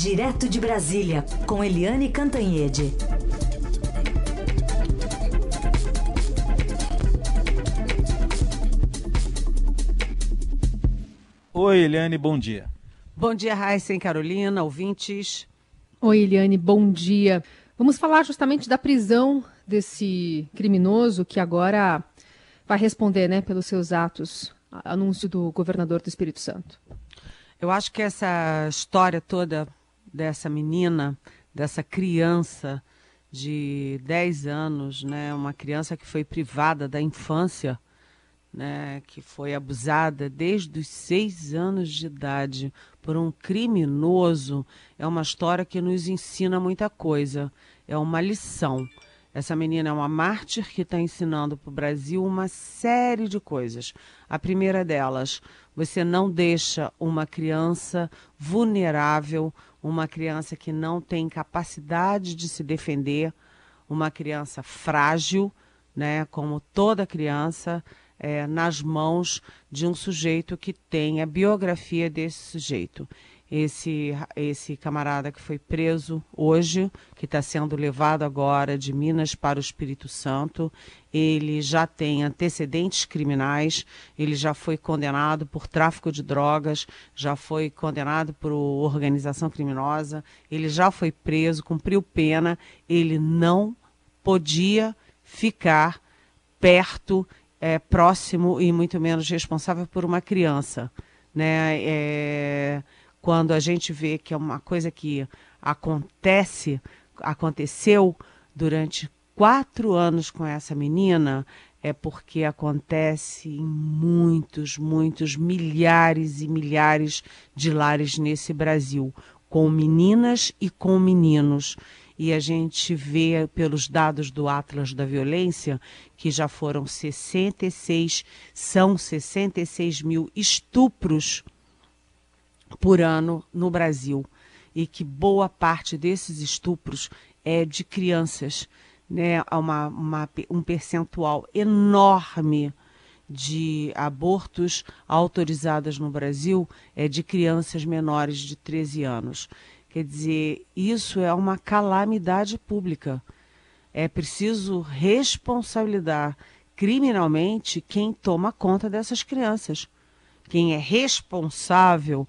Direto de Brasília, com Eliane Cantanhede. Oi, Eliane, bom dia. Bom dia, Raíssa e Carolina, ouvintes. Oi, Eliane, bom dia. Vamos falar justamente da prisão desse criminoso que agora vai responder né, pelos seus atos. Anúncio do governador do Espírito Santo. Eu acho que essa história toda dessa menina, dessa criança de 10 anos, né, uma criança que foi privada da infância, né, que foi abusada desde os seis anos de idade por um criminoso, é uma história que nos ensina muita coisa, é uma lição. Essa menina é uma mártir que está ensinando para o Brasil uma série de coisas. A primeira delas, você não deixa uma criança vulnerável, uma criança que não tem capacidade de se defender, uma criança frágil, né, como toda criança, é, nas mãos de um sujeito que tem a biografia desse sujeito esse, esse camarada que foi preso hoje, que está sendo levado agora de Minas para o Espírito Santo. Ele já tem antecedentes criminais, ele já foi condenado por tráfico de drogas, já foi condenado por organização criminosa, ele já foi preso, cumpriu pena, ele não podia ficar perto, é, próximo e muito menos responsável por uma criança. Né? É, quando a gente vê que é uma coisa que acontece, aconteceu durante quatro anos com essa menina, é porque acontece em muitos, muitos, milhares e milhares de lares nesse Brasil, com meninas e com meninos. E a gente vê pelos dados do Atlas da Violência que já foram 66, são 66 mil estupros por ano no Brasil e que boa parte desses estupros é de crianças, né? Uma, uma, um percentual enorme de abortos autorizados no Brasil é de crianças menores de 13 anos. Quer dizer, isso é uma calamidade pública. É preciso responsabilizar criminalmente quem toma conta dessas crianças. Quem é responsável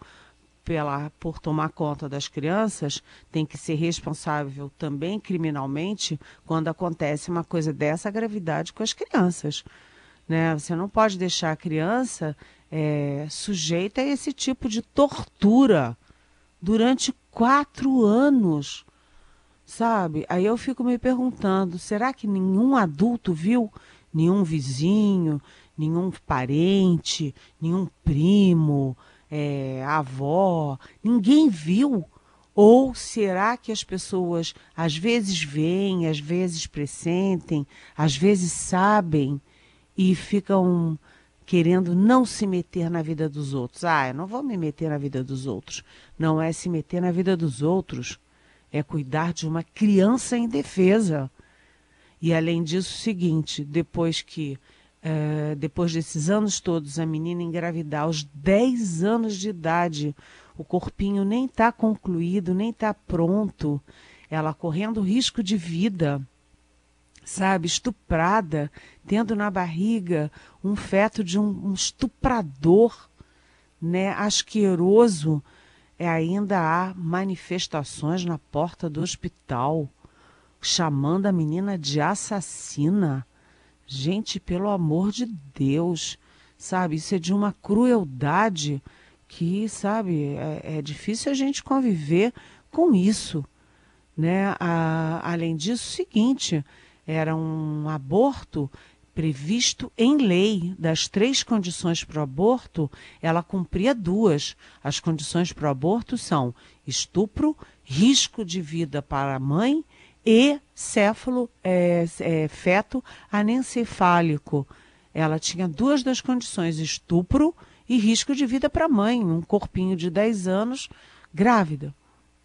pela, por tomar conta das crianças tem que ser responsável também criminalmente quando acontece uma coisa dessa gravidade com as crianças. Né? Você não pode deixar a criança é, sujeita a esse tipo de tortura durante quatro anos. Sabe? Aí eu fico me perguntando: será que nenhum adulto viu? Nenhum vizinho, nenhum parente, nenhum primo, é, a avó, ninguém viu? Ou será que as pessoas às vezes veem, às vezes pressentem, às vezes sabem e ficam querendo não se meter na vida dos outros? Ah, eu não vou me meter na vida dos outros. Não é se meter na vida dos outros, é cuidar de uma criança indefesa. E além disso, o seguinte: depois que Uh, depois desses anos todos, a menina engravidar aos 10 anos de idade, o corpinho nem está concluído, nem está pronto, ela correndo risco de vida, sabe, estuprada, tendo na barriga um feto de um, um estuprador, né, asqueroso, é, ainda há manifestações na porta do hospital, chamando a menina de assassina Gente, pelo amor de Deus, sabe? Isso é de uma crueldade que, sabe, é, é difícil a gente conviver com isso. Né? A, além disso, o seguinte, era um aborto previsto em lei. Das três condições para o aborto, ela cumpria duas. As condições para o aborto são estupro, risco de vida para a mãe e céfalo, é, é, feto anencefálico. Ela tinha duas das condições, estupro e risco de vida para a mãe, um corpinho de 10 anos, grávida.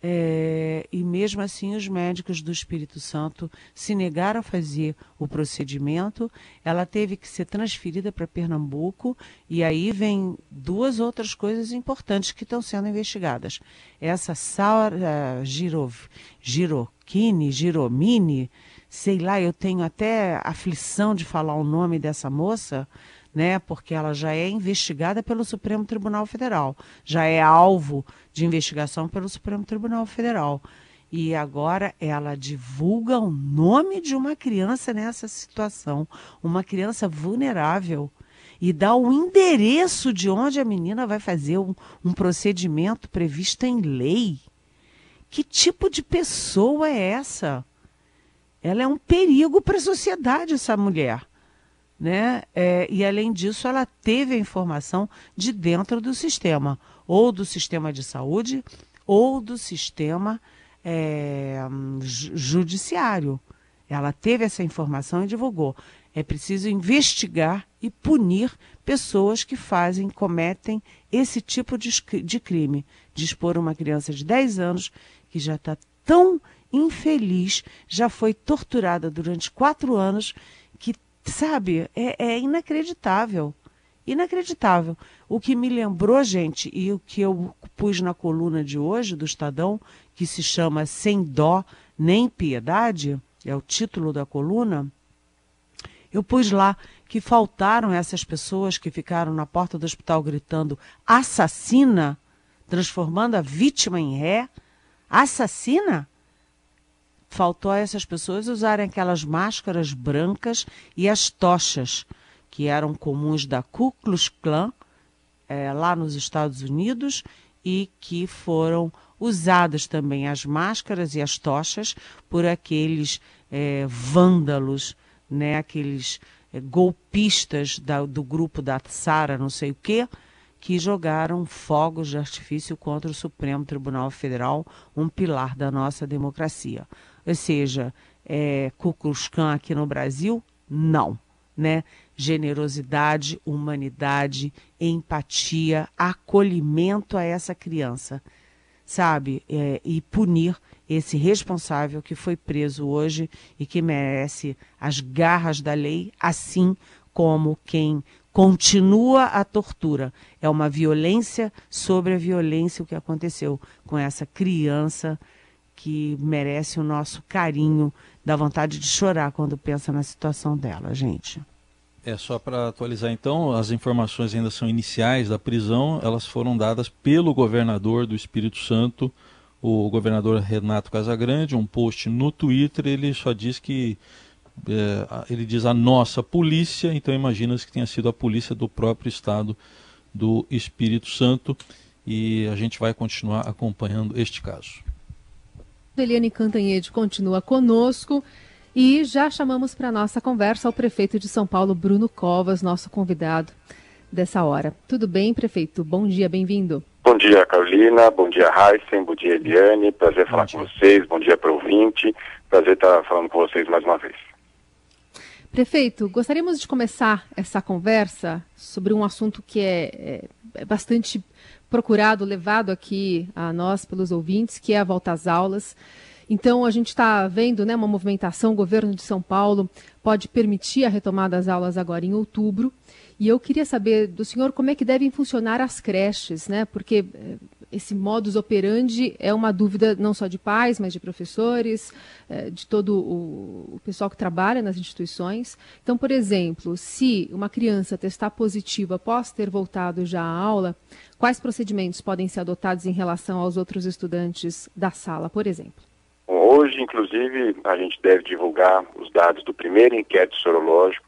é, e mesmo assim os médicos do Espírito Santo se negaram a fazer o procedimento. Ela teve que ser transferida para Pernambuco e aí vem duas outras coisas importantes que estão sendo investigadas. Essa Saura Girov, Giroquini, Giromini, sei lá, eu tenho até aflição de falar o nome dessa moça, né? Porque ela já é investigada pelo Supremo Tribunal Federal, já é alvo de investigação pelo Supremo Tribunal Federal. E agora ela divulga o nome de uma criança nessa situação, uma criança vulnerável, e dá o endereço de onde a menina vai fazer um, um procedimento previsto em lei. Que tipo de pessoa é essa? Ela é um perigo para a sociedade, essa mulher né? É, e além disso, ela teve a informação de dentro do sistema, ou do sistema de saúde, ou do sistema é, judiciário. Ela teve essa informação e divulgou. É preciso investigar e punir pessoas que fazem, cometem esse tipo de, de crime. De expor uma criança de 10 anos que já está tão infeliz, já foi torturada durante quatro anos, que sabe, é, é inacreditável. Inacreditável. O que me lembrou, gente, e o que eu pus na coluna de hoje do Estadão, que se chama Sem Dó Nem Piedade, é o título da coluna, eu pus lá que faltaram essas pessoas que ficaram na porta do hospital gritando assassina, transformando a vítima em ré. Assassina? faltou a essas pessoas usarem aquelas máscaras brancas e as tochas, que eram comuns da Ku Klux Klan, é, lá nos Estados Unidos, e que foram usadas também as máscaras e as tochas por aqueles é, vândalos, né, aqueles é, golpistas da, do grupo da Sara, não sei o quê, que jogaram fogos de artifício contra o Supremo Tribunal Federal, um pilar da nossa democracia. Ou seja, é, aqui no Brasil? Não. Né? Generosidade, humanidade, empatia, acolhimento a essa criança, sabe? É, e punir esse responsável que foi preso hoje e que merece as garras da lei, assim como quem continua a tortura. É uma violência sobre a violência o que aconteceu com essa criança que merece o nosso carinho, dá vontade de chorar quando pensa na situação dela, gente. É só para atualizar então, as informações ainda são iniciais da prisão, elas foram dadas pelo governador do Espírito Santo, o governador Renato Casagrande, um post no Twitter, ele só diz que é, ele diz a nossa polícia, então imagina-se que tenha sido a polícia do próprio estado do Espírito Santo e a gente vai continuar acompanhando este caso. Eliane Cantanhede continua conosco e já chamamos para nossa conversa o prefeito de São Paulo, Bruno Covas, nosso convidado dessa hora. Tudo bem, prefeito? Bom dia, bem-vindo. Bom dia, Carolina. Bom dia, Heisen. Bom dia, Eliane. Prazer falar com vocês. Bom dia para o ouvinte. Prazer estar falando com vocês mais uma vez. Prefeito, gostaríamos de começar essa conversa sobre um assunto que é, é, é bastante procurado, levado aqui a nós pelos ouvintes, que é a volta às aulas. Então, a gente está vendo né, uma movimentação, o governo de São Paulo pode permitir a retomada das aulas agora em outubro. E eu queria saber do senhor como é que devem funcionar as creches, né? Porque eh, esse modus operandi é uma dúvida não só de pais, mas de professores, eh, de todo o, pessoal que trabalha nas instituições. Então, por exemplo, se uma criança testar positiva após ter voltado já à aula, quais procedimentos podem ser adotados em relação aos outros estudantes da sala, por exemplo? Hoje, inclusive, a gente deve divulgar os dados do primeiro inquérito sorológico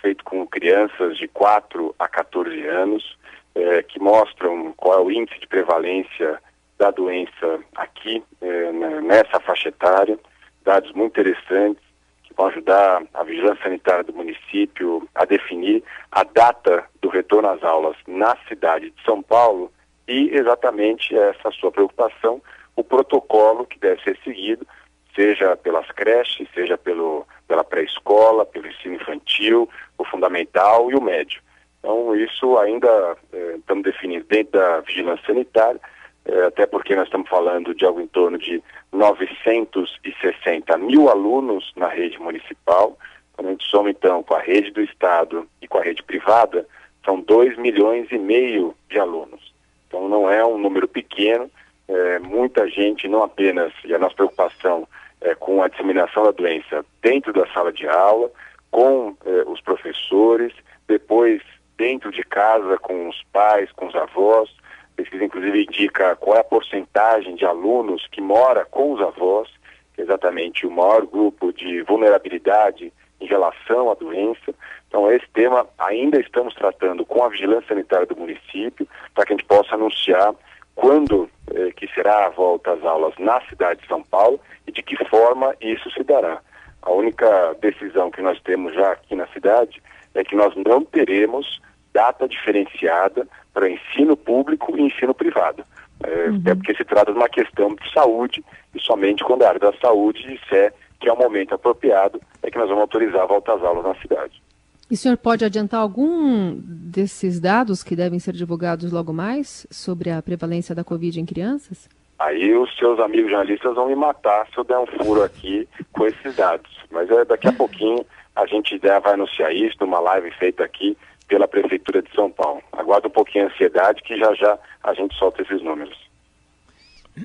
feito com crianças de 4 a 14 anos é, que mostram qual é o índice de prevalência da doença aqui, é, nessa faixa etária. Dados muito interessantes que vão ajudar a vigilância sanitária do município a definir a data do retorno às aulas na cidade de São Paulo e exatamente essa sua preocupação, o protocolo que deve ser seguido, seja pelas creches, seja pelo, pela pré-escola, pelo ensino infantil, o fundamental e o médio. Então, isso ainda é, estamos definindo dentro da vigilância sanitária, é, até porque nós estamos falando de algo em torno de 960 mil alunos na rede municipal. Quando a gente soma, então, com a rede do Estado e com a rede privada, são 2 milhões e meio de alunos. Então, não é um número pequeno. É, muita gente, não apenas, e a nossa preocupação é com a disseminação da doença dentro da sala de aula, com os professores, depois dentro de casa com os pais, com os avós. A pesquisa, inclusive, indica qual é a porcentagem de alunos que mora com os avós, que é exatamente o maior grupo de vulnerabilidade em relação à doença. Então, esse tema ainda estamos tratando com a vigilância sanitária do município, para que a gente possa anunciar quando eh, que será a volta às aulas na cidade de São Paulo e de que forma isso se dará. A única decisão que nós temos já aqui na cidade é que nós não teremos data diferenciada para ensino público e ensino privado. É, uhum. Até porque se trata de uma questão de saúde e somente quando a área da saúde disser que é o momento apropriado é que nós vamos autorizar a volta às aulas na cidade. E o senhor pode adiantar algum desses dados que devem ser divulgados logo mais sobre a prevalência da Covid em crianças? Aí os seus amigos jornalistas vão me matar se eu der um furo aqui com esses dados. Mas é, daqui a pouquinho a gente já vai anunciar isso numa live feita aqui pela Prefeitura de São Paulo. Aguarda um pouquinho a ansiedade que já já a gente solta esses números.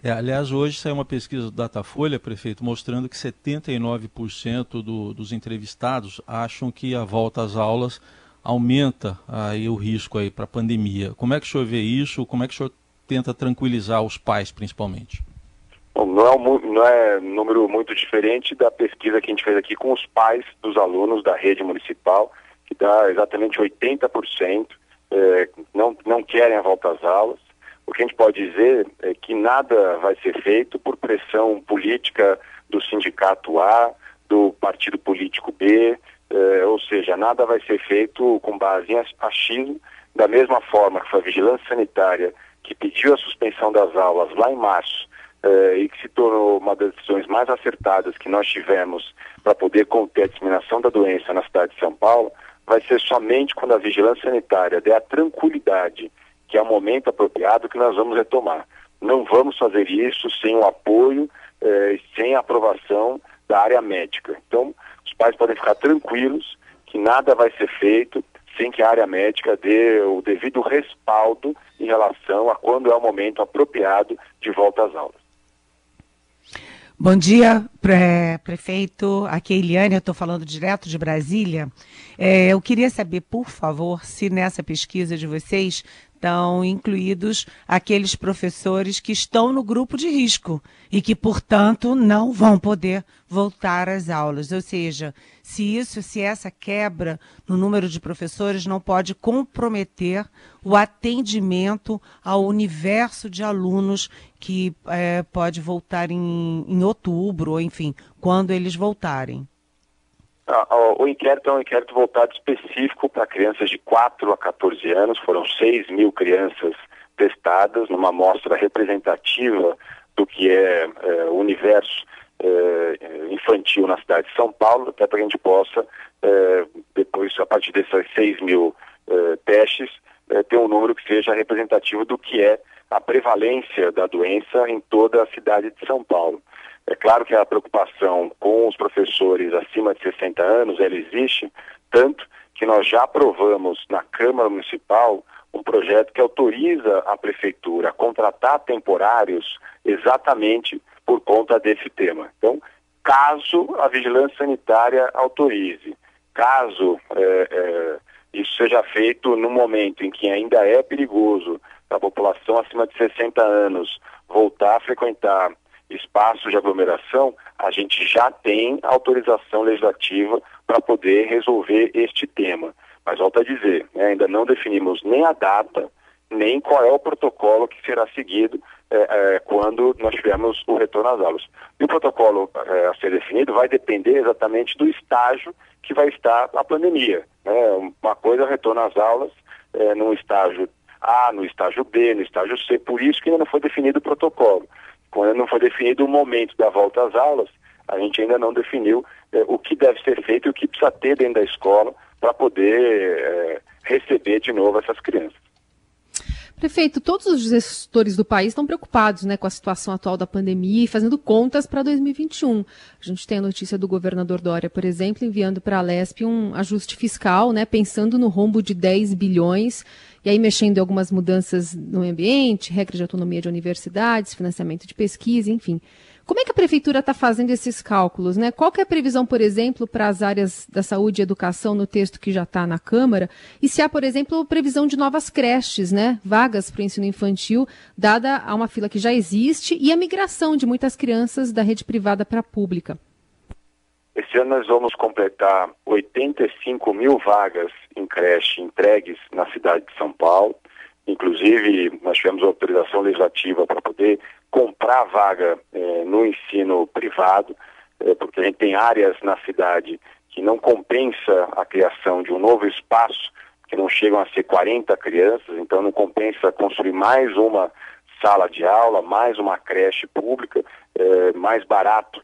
É, aliás, hoje saiu uma pesquisa do Datafolha, prefeito, mostrando que 79% do, dos entrevistados acham que a volta às aulas aumenta aí o risco aí para a pandemia. Como é que o senhor vê isso? Como é que o senhor tenta tranquilizar os pais, principalmente? Bom, não é, um, não é um número muito diferente da pesquisa que a gente fez aqui com os pais dos alunos da rede municipal, que dá exatamente 80% é, não, não querem a volta às aulas. O que a gente pode dizer é que nada vai ser feito por pressão política do sindicato A, do partido político B, é, ou seja, nada vai ser feito com base em achismo, da mesma forma que foi a vigilância sanitária que pediu a suspensão das aulas lá em março eh, e que se tornou uma das decisões mais acertadas que nós tivemos para poder conter a disseminação da doença na cidade de São Paulo, vai ser somente quando a vigilância sanitária der a tranquilidade que é o momento apropriado que nós vamos retomar. Não vamos fazer isso sem o apoio, eh, sem a aprovação da área médica. Então, os pais podem ficar tranquilos que nada vai ser feito sem que a área médica dê o devido respaldo em relação a quando é o momento apropriado de volta às aulas. Bom dia, pre prefeito. Aqui é Eliane, eu estou falando direto de Brasília. É, eu queria saber, por favor, se nessa pesquisa de vocês estão incluídos aqueles professores que estão no grupo de risco e que, portanto, não vão poder voltar às aulas. Ou seja, se isso, se essa quebra no número de professores não pode comprometer o atendimento ao universo de alunos que é, pode voltar em, em outubro, ou enfim, quando eles voltarem. Ah, o inquérito é um inquérito voltado específico para crianças de 4 a 14 anos. Foram 6 mil crianças testadas numa amostra representativa do que é, é o universo é, infantil na cidade de São Paulo, até para que a gente possa, é, depois, a partir desses 6 mil é, testes, é, ter um número que seja representativo do que é a prevalência da doença em toda a cidade de São Paulo. É claro que a preocupação com os professores acima de 60 anos, ela existe, tanto que nós já aprovamos na Câmara Municipal um projeto que autoriza a Prefeitura a contratar temporários exatamente por conta desse tema. Então, caso a vigilância sanitária autorize, caso é, é, isso seja feito no momento em que ainda é perigoso a população acima de 60 anos voltar a frequentar espaços de aglomeração, a gente já tem autorização legislativa para poder resolver este tema. Mas volto a dizer, né, ainda não definimos nem a data, nem qual é o protocolo que será seguido é, é, quando nós tivermos o retorno às aulas. E o protocolo é, a ser definido vai depender exatamente do estágio que vai estar a pandemia. Né? Uma coisa é retorno às aulas é, num estágio A, no estágio B, no estágio C, por isso que ainda não foi definido o protocolo. Quando não foi definido o momento da volta às aulas, a gente ainda não definiu é, o que deve ser feito e o que precisa ter dentro da escola para poder é, receber de novo essas crianças. Prefeito, todos os gestores do país estão preocupados né, com a situação atual da pandemia e fazendo contas para 2021. A gente tem a notícia do governador Dória, por exemplo, enviando para a Lesp um ajuste fiscal, né, pensando no rombo de 10 bilhões, e aí mexendo em algumas mudanças no ambiente, regra de autonomia de universidades, financiamento de pesquisa, enfim. Como é que a prefeitura está fazendo esses cálculos? Né? Qual é a previsão, por exemplo, para as áreas da saúde e educação no texto que já está na Câmara? E se há, por exemplo, previsão de novas creches, né? vagas para o ensino infantil, dada a uma fila que já existe e a migração de muitas crianças da rede privada para a pública? Esse ano nós vamos completar 85 mil vagas em creche entregues na cidade de São Paulo. Inclusive, nós tivemos autorização legislativa para poder comprar vaga é, no ensino privado, é, porque a gente tem áreas na cidade que não compensa a criação de um novo espaço, que não chegam a ser 40 crianças, então não compensa construir mais uma sala de aula, mais uma creche pública, é, mais barato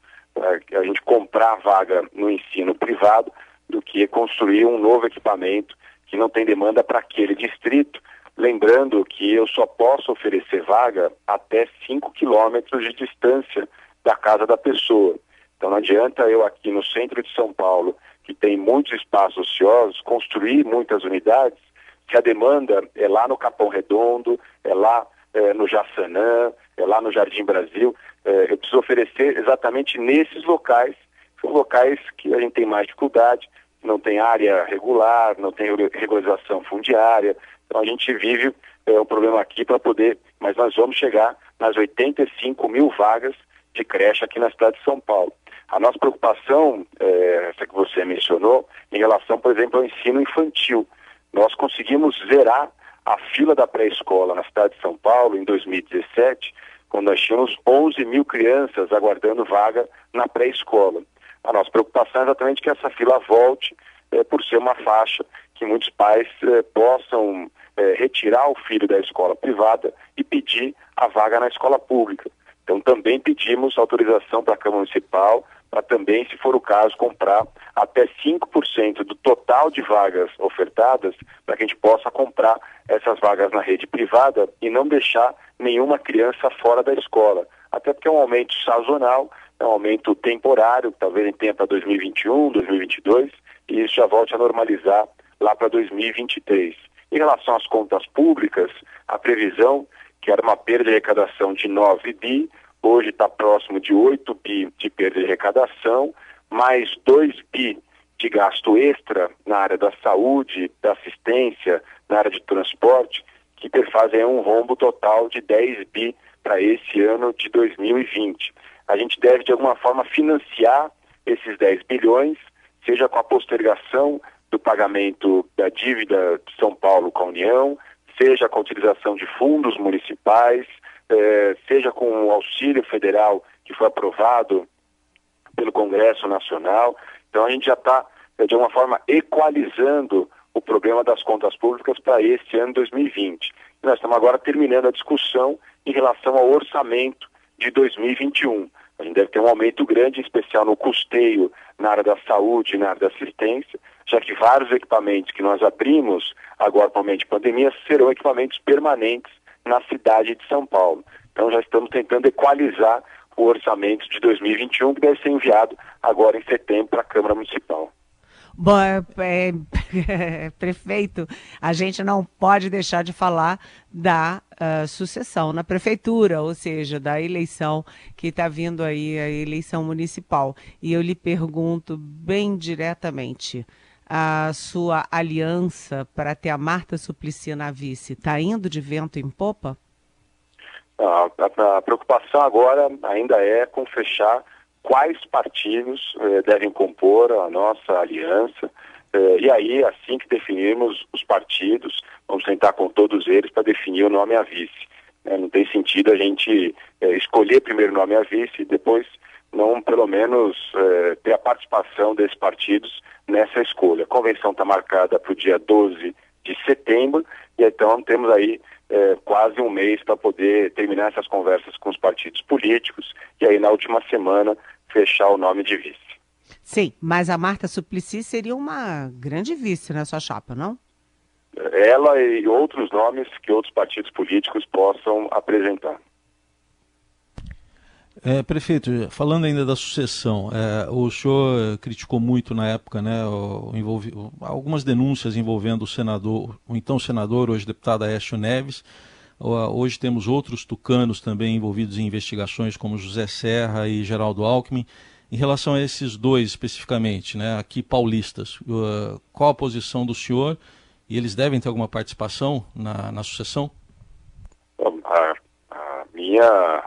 a gente comprar vaga no ensino privado do que construir um novo equipamento que não tem demanda para aquele distrito Lembrando que eu só posso oferecer vaga até 5 quilômetros de distância da casa da pessoa. Então não adianta eu aqui no centro de São Paulo, que tem muitos espaços ociosos, construir muitas unidades, se a demanda é lá no Capão Redondo, é lá é, no Jaçanã, é lá no Jardim Brasil. É, eu preciso oferecer exatamente nesses locais, são locais que a gente tem mais dificuldade, não tem área regular, não tem regularização fundiária, então a gente vive é, um problema aqui para poder, mas nós vamos chegar nas 85 mil vagas de creche aqui na cidade de São Paulo. A nossa preocupação, é, essa que você mencionou, em relação, por exemplo, ao ensino infantil. Nós conseguimos zerar a fila da pré-escola na cidade de São Paulo em 2017, quando nós tínhamos 11 mil crianças aguardando vaga na pré-escola. A nossa preocupação é exatamente que essa fila volte, é, por ser uma faixa que muitos pais é, possam é, retirar o filho da escola privada e pedir a vaga na escola pública. Então também pedimos autorização para a Câmara Municipal para também, se for o caso, comprar até 5% do total de vagas ofertadas para que a gente possa comprar essas vagas na rede privada e não deixar nenhuma criança fora da escola. Até porque é um aumento sazonal, é um aumento temporário, talvez a gente tenha para 2021, 2022, e isso já volte a normalizar lá para 2023. Em relação às contas públicas, a previsão, que era uma perda de arrecadação de 9 bi, hoje está próximo de 8 bi de perda de arrecadação, mais 2 bi de gasto extra na área da saúde, da assistência, na área de transporte, que perfazem um rombo total de 10 bi para esse ano de 2020. A gente deve, de alguma forma, financiar esses 10 bilhões, seja com a postergação do pagamento da dívida de São Paulo com a União, seja com a utilização de fundos municipais, eh, seja com o auxílio federal que foi aprovado pelo Congresso Nacional. Então a gente já está, eh, de alguma forma, equalizando o problema das contas públicas para este ano 2020. Nós estamos agora terminando a discussão em relação ao orçamento de 2021. A gente deve ter um aumento grande, em especial no custeio na área da saúde, na área da assistência, já que vários equipamentos que nós abrimos agora para o momento de pandemia serão equipamentos permanentes na cidade de São Paulo. Então já estamos tentando equalizar o orçamento de 2021 que deve ser enviado agora em setembro para a Câmara Municipal. Bom, é, prefeito, a gente não pode deixar de falar da uh, sucessão na prefeitura, ou seja, da eleição que está vindo aí, a eleição municipal. E eu lhe pergunto bem diretamente, a sua aliança para ter a Marta Suplicy na vice está indo de vento em popa? A, a, a, preocupação agora ainda é com fechar quais partidos eh, devem compor a nossa aliança. Eh, e aí, assim que definirmos os partidos, vamos sentar com todos eles para definir o nome a vice. Né? Não tem sentido a gente eh, escolher primeiro o nome a vice e depois não, pelo menos, eh, ter a participação desses partidos nessa escolha. A convenção está marcada para o dia 12 de setembro e então temos aí é, quase um mês para poder terminar essas conversas com os partidos políticos e aí na última semana fechar o nome de vice. Sim, mas a Marta Suplicy seria uma grande vice na sua chapa, não? ela e outros nomes que outros partidos políticos possam apresentar. É, prefeito, falando ainda da sucessão, é, o senhor criticou muito na época, né, o, envolvi, algumas denúncias envolvendo o senador, o então senador, hoje deputado Aécio Neves. Hoje temos outros tucanos também envolvidos em investigações, como José Serra e Geraldo Alckmin. Em relação a esses dois especificamente, né, aqui paulistas, qual a posição do senhor e eles devem ter alguma participação na, na sucessão? A, a, minha,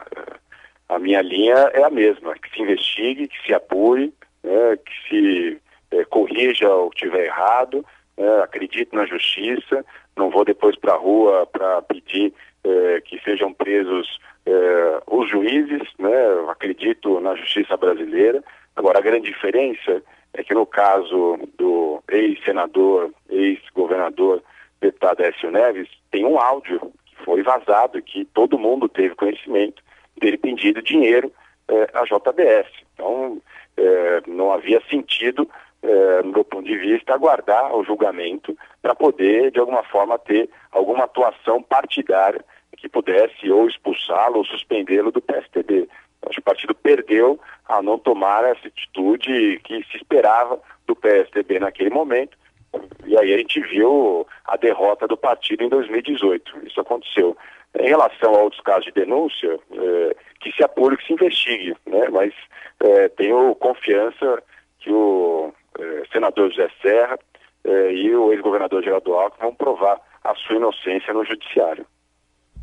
a minha linha é a mesma, que se investigue, que se apure, né, que se é, corrija o que tiver errado, né, acredito na justiça, não vou depois para a rua para pedir é, que sejam presos é, os juízes, né? Acredito na justiça brasileira. Agora, a grande diferença é que no caso do ex-senador, ex-governador, deputado Écio Neves, tem um áudio que foi vazado, que todo mundo teve conhecimento dele pedindo dinheiro é, à JBS. Então, é, não havia sentido, é, no meu ponto de vista, aguardar o julgamento para poder, de alguma forma, ter alguma atuação partidária que pudesse ou expulsá-lo ou suspendê-lo do PSDB. Acho que o partido perdeu a não tomar essa atitude que se esperava do PSDB naquele momento. E aí a gente viu a derrota do partido em 2018. Isso aconteceu. Em relação a outros casos de denúncia, é, que se apure, que se investigue. Né? Mas é, tenho confiança que o é, senador José Serra é, e o ex-governador Geraldo Alckmin vão provar a sua inocência no judiciário.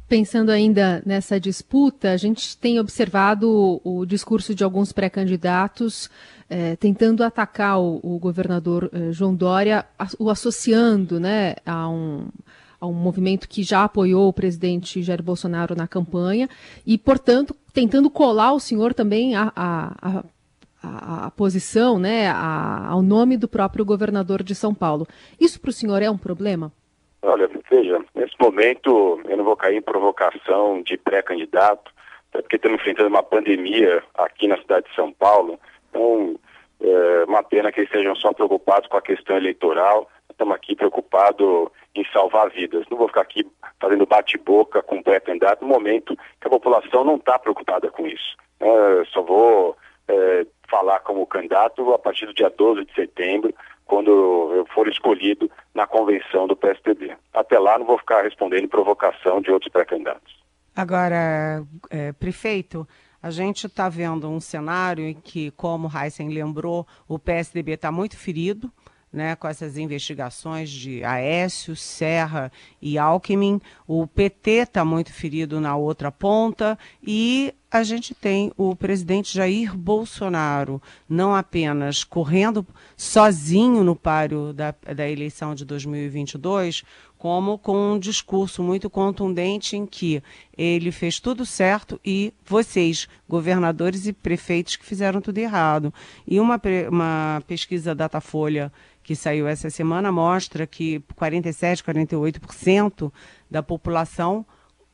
Pensando ainda nessa disputa, a gente tem observado o, discurso de alguns pré-candidatos eh, tentando atacar o, o governador eh, João Dória, o associando né, a, um, um movimento que já apoiou o presidente Jair Bolsonaro na campanha e, portanto, tentando colar o senhor também a, a, a, a posição, né, ao nome do próprio governador de São Paulo. Isso para o senhor é um problema? Olha, veja, nesse momento eu não vou cair em provocação de pré-candidato, até porque estamos enfrentando uma pandemia aqui na cidade de São Paulo. Então, é uma pena que eles estejam só preocupados com a questão eleitoral. Estamos aqui preocupados em salvar vidas. Não vou ficar aqui fazendo bate-boca com pré-candidato no momento que a população não está preocupada com isso. É, só vou é, falar como candidato a partir do dia 12 de setembro, quando eu for escolhido na convenção do PSDB. Até lá não vou ficar respondendo provocação de outros pré-candidatos. Agora, é, prefeito, a gente está vendo um cenário em que, como Heisen lembrou, o PSDB está muito ferido. Né, com essas investigações de Aécio, Serra e Alckmin. O PT está muito ferido na outra ponta e a gente tem o presidente Jair Bolsonaro não apenas correndo sozinho no páreo da, da eleição de 2022, como com um discurso muito contundente em que ele fez tudo certo e vocês, governadores e prefeitos, que fizeram tudo errado. E uma, uma pesquisa Datafolha que saiu essa semana mostra que 47, 48% da população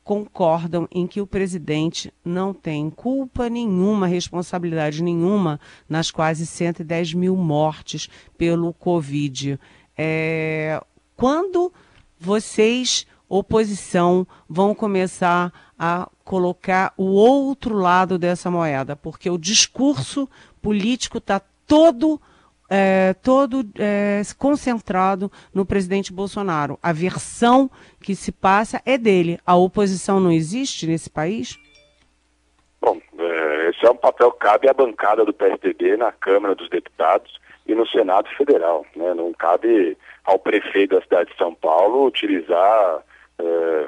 concordam em que o presidente não tem culpa nenhuma, responsabilidade nenhuma nas quase 110 mil mortes pelo Covid. É, quando vocês, oposição, vão começar a colocar o outro lado dessa moeda? Porque o discurso político está todo é, todo é, concentrado no presidente Bolsonaro. A versão que se passa é dele. A oposição não existe nesse país? Bom, é, esse é um papel que cabe à bancada do PSDB na Câmara dos Deputados e no Senado Federal. Né? Não cabe ao prefeito da cidade de São Paulo utilizar é,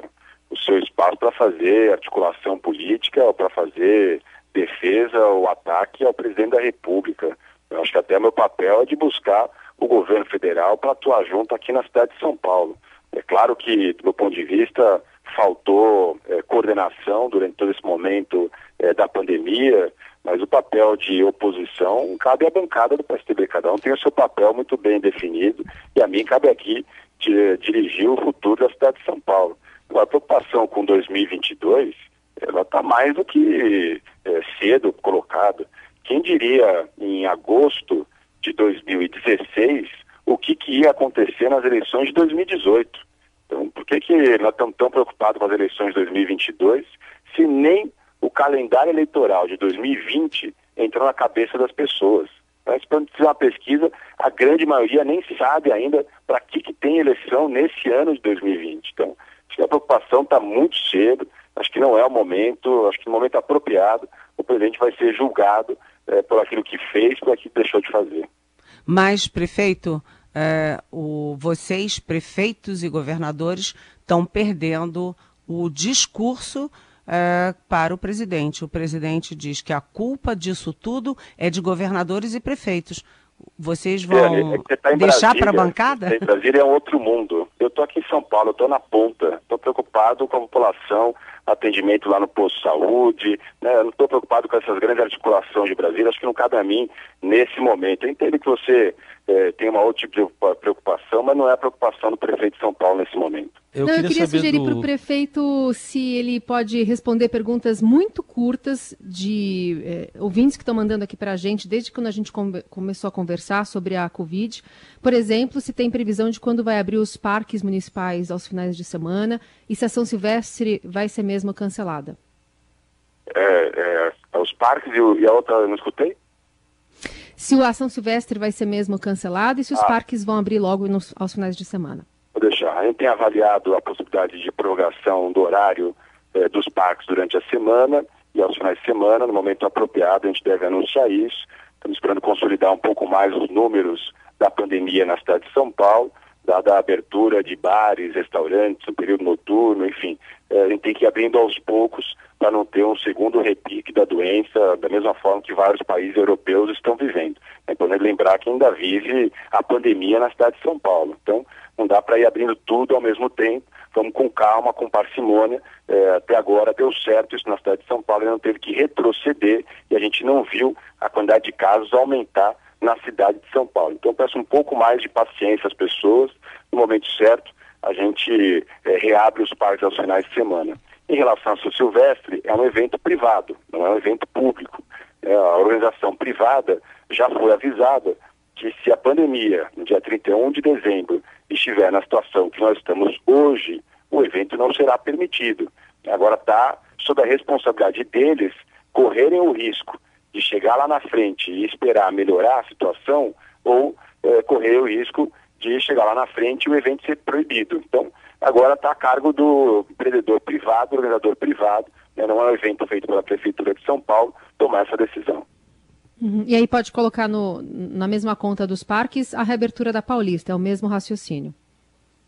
o seu espaço para fazer articulação política ou para fazer defesa ou ataque ao presidente da República. Eu acho que até meu papel é de buscar o governo federal para atuar junto aqui na cidade de São Paulo. É claro que, do meu ponto de vista, faltou é, coordenação durante todo esse momento é, da pandemia, mas o papel de oposição cabe à bancada do PSDB. Cada um tem o seu papel muito bem definido e a mim cabe aqui de, dirigir o futuro da cidade de São Paulo. A preocupação com 2022, ela está mais do que é, cedo colocada. Quem diria em agosto de 2016 o que, que ia acontecer nas eleições de 2018? Por que, que nós estamos tão preocupados com as eleições de 2022 se nem o calendário eleitoral de 2020 entrou na cabeça das pessoas? Mas quando fizer uma pesquisa, a grande maioria nem sabe ainda para que, que tem eleição nesse ano de 2020. Então, acho que a preocupação está muito cedo, acho que não é o momento, acho que no momento apropriado o presidente vai ser julgado é, por aquilo que fez, por aquilo que deixou de fazer. Mas, prefeito, é, o, vocês, prefeitos e governadores, estão perdendo o discurso é, para o presidente. O presidente diz que a culpa disso tudo é de governadores e prefeitos. Vocês vão é, tá deixar para a bancada? Brasília é um outro mundo. Eu estou aqui em São Paulo, estou na ponta, estou preocupado com a população, atendimento lá no posto de saúde, né? Eu não estou preocupado com essas grandes articulações de Brasília, acho que não cabe a mim nesse momento. Eu entendo que você é, tem uma outra tipo de preocupação, mas não é a preocupação do prefeito de São Paulo nesse momento. Eu, não, queria, eu queria sugerir do... para o prefeito se ele pode responder perguntas muito curtas de eh, ouvintes que estão mandando aqui para a gente, desde quando a gente come começou a conversar sobre a Covid. Por exemplo, se tem previsão de quando vai abrir os parques municipais aos finais de semana e se a São Silvestre vai ser mesmo cancelada. É, é, os parques e, e a outra eu não escutei? Se o Ação Silvestre vai ser mesmo cancelado e se os ah. parques vão abrir logo nos, aos finais de semana. Vou deixar. A gente tem avaliado a possibilidade de prorrogação do horário eh, dos parques durante a semana e aos finais de semana, no momento apropriado, a gente deve anunciar isso. Estamos esperando consolidar um pouco mais os números da pandemia na cidade de São Paulo, dada a abertura de bares, restaurantes, o período noturno, enfim. Eh, a gente tem que ir abrindo aos poucos para não ter um segundo repique da doença, da mesma forma que vários países europeus estão vivendo. É importante lembrar que ainda vive a pandemia na cidade de São Paulo. Então, não dá para ir abrindo tudo ao mesmo tempo. Vamos com calma, com parcimônia. É, até agora deu certo isso na cidade de São Paulo, não teve que retroceder e a gente não viu a quantidade de casos aumentar na cidade de São Paulo. Então peço um pouco mais de paciência às pessoas. No momento certo, a gente é, reabre os parques aos finais de semana. Em relação ao São Silvestre, é um evento privado, não é um evento público. É, a organização privada já foi avisada que se a pandemia, no dia 31 de dezembro, estiver na situação que nós estamos hoje, o evento não será permitido. Agora está sob a responsabilidade deles correrem o risco de chegar lá na frente e esperar melhorar a situação ou é, correr o risco de chegar lá na frente e o evento ser proibido. Então, agora está a cargo do empreendedor privado, organizador privado, né, não é um evento feito pela Prefeitura de São Paulo, tomar essa decisão. Uhum. E aí pode colocar no, na mesma conta dos parques a reabertura da Paulista, é o mesmo raciocínio.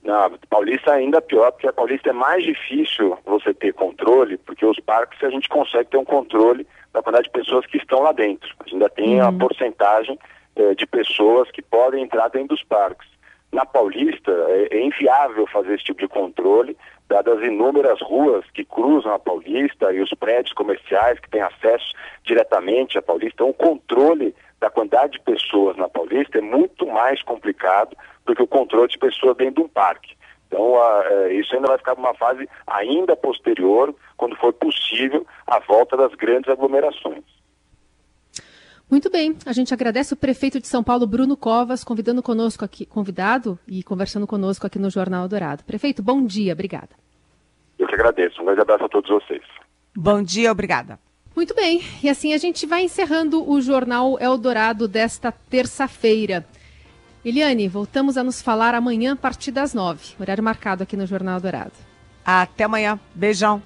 Não, Paulista é ainda pior, porque a Paulista é mais difícil você ter controle, porque os parques a gente consegue ter um controle da quantidade de pessoas que estão lá dentro. A gente ainda tem uhum. a porcentagem eh, de pessoas que podem entrar dentro dos parques. Na Paulista é, é inviável fazer esse tipo de controle, dadas as inúmeras ruas que cruzam a Paulista e os prédios comerciais que têm acesso diretamente à Paulista. Então, o controle da quantidade de pessoas na Paulista é muito mais complicado do que o controle de pessoas dentro de um parque. Então, a, é, isso ainda vai ficar numa fase ainda posterior, quando for possível a volta das grandes aglomerações. Muito bem, a gente agradece o prefeito de São Paulo, Bruno Covas, convidando conosco aqui, convidado e conversando conosco aqui no Jornal Dourado. Prefeito, bom dia, obrigada. Eu que agradeço. Um grande abraço a todos vocês. Bom dia, obrigada. Muito bem, e assim a gente vai encerrando o Jornal Eldorado desta terça-feira. Eliane, voltamos a nos falar amanhã a partir das nove, horário marcado aqui no Jornal Dourado. Até amanhã. Beijão.